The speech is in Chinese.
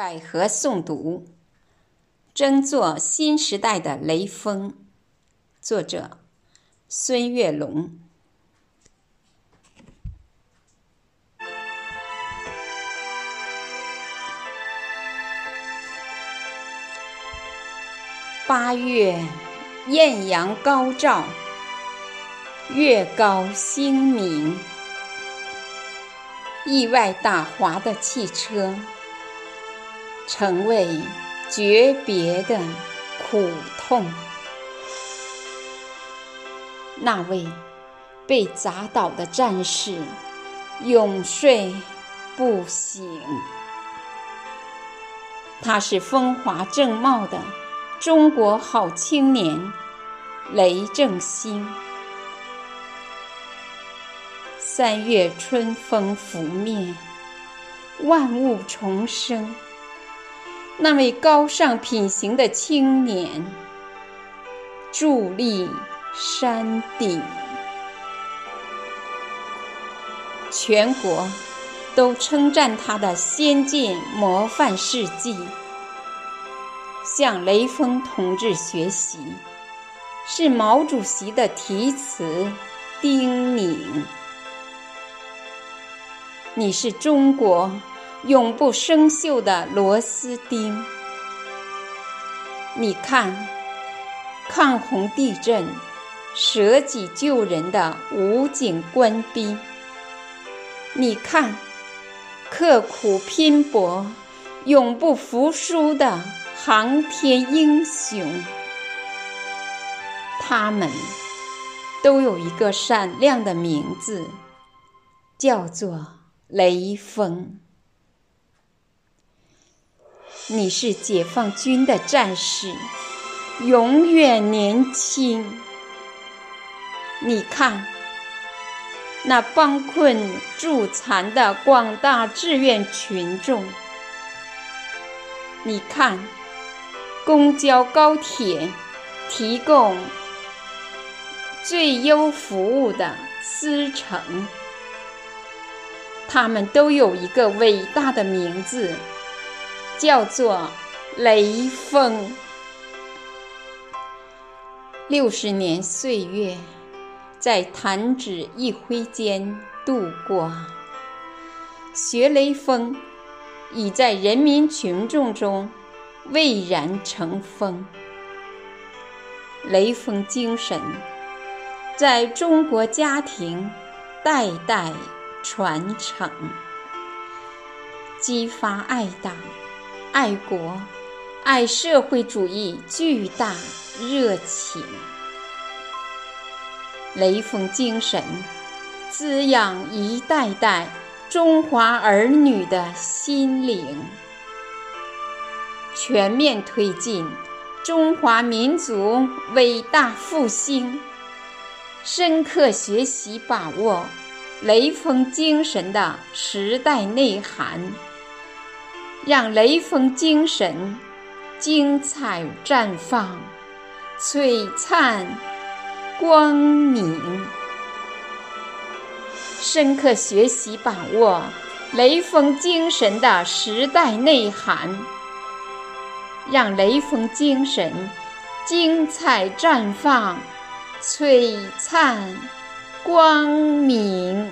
百合诵读，争做新时代的雷锋。作者：孙月龙。八月，艳阳高照，月高星明，意外打滑的汽车。成为诀别的苦痛。那位被砸倒的战士永睡不醒。他是风华正茂的中国好青年雷正兴。三月春风拂面，万物重生。那位高尚品行的青年，伫立山顶，全国都称赞他的先进模范事迹。向雷锋同志学习，是毛主席的题词叮咛。你是中国。永不生锈的螺丝钉。你看，抗洪地震、舍己救人的武警官兵；你看，刻苦拼搏、永不服输的航天英雄。他们都有一个闪亮的名字，叫做雷锋。你是解放军的战士，永远年轻。你看，那帮困助残的广大志愿群众；你看，公交、高铁提供最优服务的司乘，他们都有一个伟大的名字。叫做雷锋。六十年岁月，在弹指一挥间度过。学雷锋，已在人民群众中蔚然成风。雷锋精神，在中国家庭代代传承，激发爱党。爱国、爱社会主义巨大热情，雷锋精神滋养一代代中华儿女的心灵，全面推进中华民族伟大复兴，深刻学习把握雷锋精神的时代内涵。让雷锋精神精彩绽放、璀璨光明，深刻学习把握雷锋精神的时代内涵，让雷锋精神精彩绽放、璀璨光明。